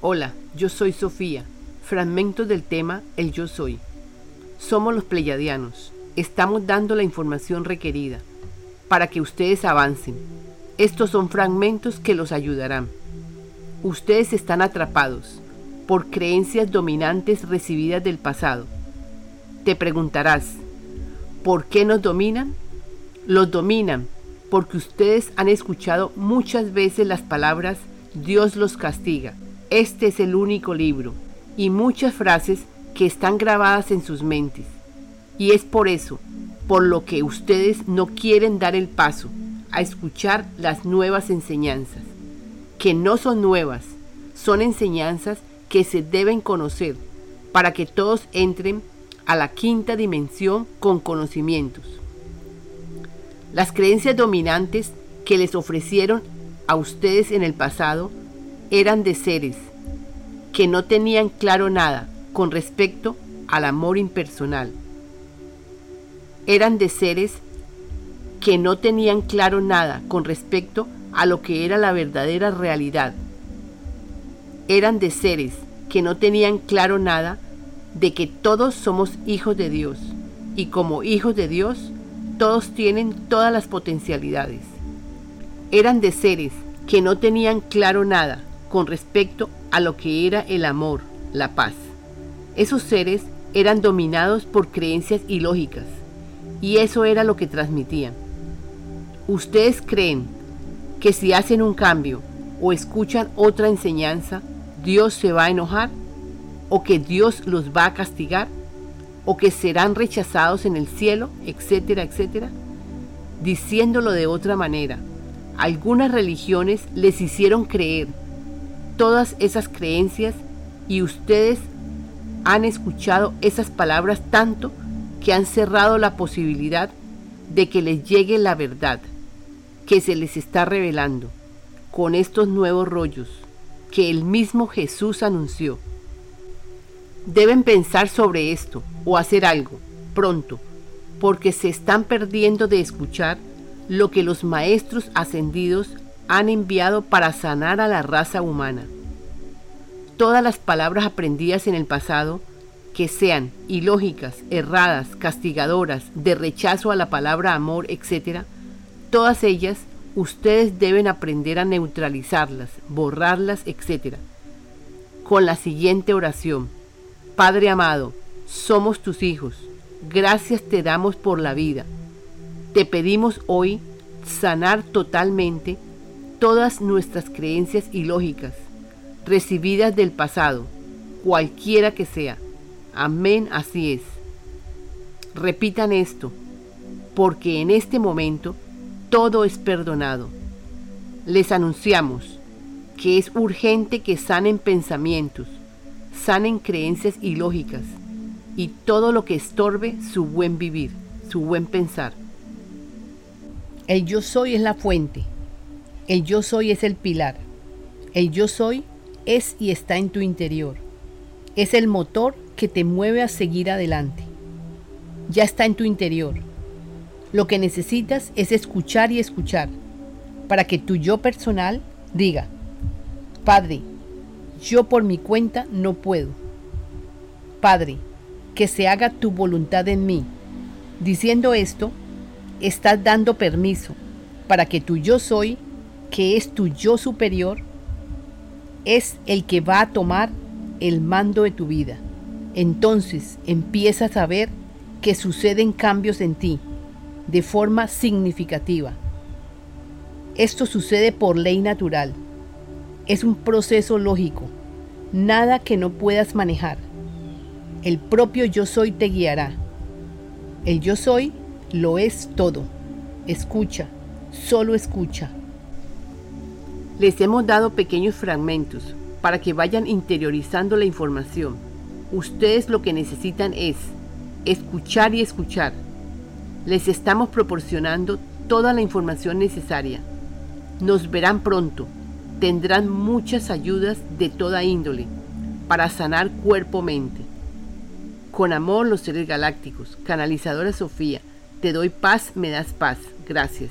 Hola, yo soy Sofía. Fragmentos del tema El yo soy. Somos los pleyadianos. Estamos dando la información requerida para que ustedes avancen. Estos son fragmentos que los ayudarán. Ustedes están atrapados por creencias dominantes recibidas del pasado. Te preguntarás, ¿por qué nos dominan? Los dominan porque ustedes han escuchado muchas veces las palabras Dios los castiga este es el único libro y muchas frases que están grabadas en sus mentes. Y es por eso, por lo que ustedes no quieren dar el paso a escuchar las nuevas enseñanzas, que no son nuevas, son enseñanzas que se deben conocer para que todos entren a la quinta dimensión con conocimientos. Las creencias dominantes que les ofrecieron a ustedes en el pasado eran de seres que no tenían claro nada con respecto al amor impersonal. Eran de seres que no tenían claro nada con respecto a lo que era la verdadera realidad. Eran de seres que no tenían claro nada de que todos somos hijos de Dios y como hijos de Dios todos tienen todas las potencialidades. Eran de seres que no tenían claro nada con respecto a lo que era el amor, la paz. Esos seres eran dominados por creencias ilógicas y eso era lo que transmitían. ¿Ustedes creen que si hacen un cambio o escuchan otra enseñanza, Dios se va a enojar? ¿O que Dios los va a castigar? ¿O que serán rechazados en el cielo? Etcétera, etcétera. Diciéndolo de otra manera, algunas religiones les hicieron creer todas esas creencias y ustedes han escuchado esas palabras tanto que han cerrado la posibilidad de que les llegue la verdad que se les está revelando con estos nuevos rollos que el mismo Jesús anunció. Deben pensar sobre esto o hacer algo pronto, porque se están perdiendo de escuchar lo que los maestros ascendidos han enviado para sanar a la raza humana. Todas las palabras aprendidas en el pasado, que sean ilógicas, erradas, castigadoras, de rechazo a la palabra amor, etc., todas ellas ustedes deben aprender a neutralizarlas, borrarlas, etc. Con la siguiente oración. Padre amado, somos tus hijos. Gracias te damos por la vida. Te pedimos hoy sanar totalmente todas nuestras creencias ilógicas, recibidas del pasado, cualquiera que sea. Amén, así es. Repitan esto, porque en este momento todo es perdonado. Les anunciamos que es urgente que sanen pensamientos, sanen creencias ilógicas y todo lo que estorbe su buen vivir, su buen pensar. El yo soy es la fuente, el yo soy es el pilar. El yo soy es y está en tu interior. Es el motor que te mueve a seguir adelante. Ya está en tu interior. Lo que necesitas es escuchar y escuchar para que tu yo personal diga, Padre, yo por mi cuenta no puedo. Padre, que se haga tu voluntad en mí. Diciendo esto, estás dando permiso para que tu yo soy que es tu yo superior, es el que va a tomar el mando de tu vida. Entonces empiezas a ver que suceden cambios en ti de forma significativa. Esto sucede por ley natural. Es un proceso lógico. Nada que no puedas manejar. El propio yo soy te guiará. El yo soy lo es todo. Escucha, solo escucha. Les hemos dado pequeños fragmentos para que vayan interiorizando la información. Ustedes lo que necesitan es escuchar y escuchar. Les estamos proporcionando toda la información necesaria. Nos verán pronto. Tendrán muchas ayudas de toda índole para sanar cuerpo-mente. Con amor los seres galácticos, canalizadora Sofía, te doy paz, me das paz. Gracias.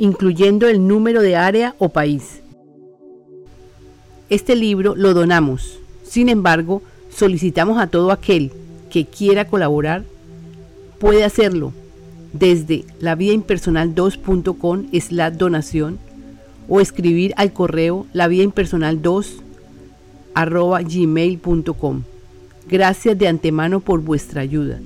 incluyendo el número de área o país. Este libro lo donamos. Sin embargo, solicitamos a todo aquel que quiera colaborar, puede hacerlo desde lavidaimpersonal2.com la donación o escribir al correo lavidaimpersonal2 gmail.com. Gracias de antemano por vuestra ayuda.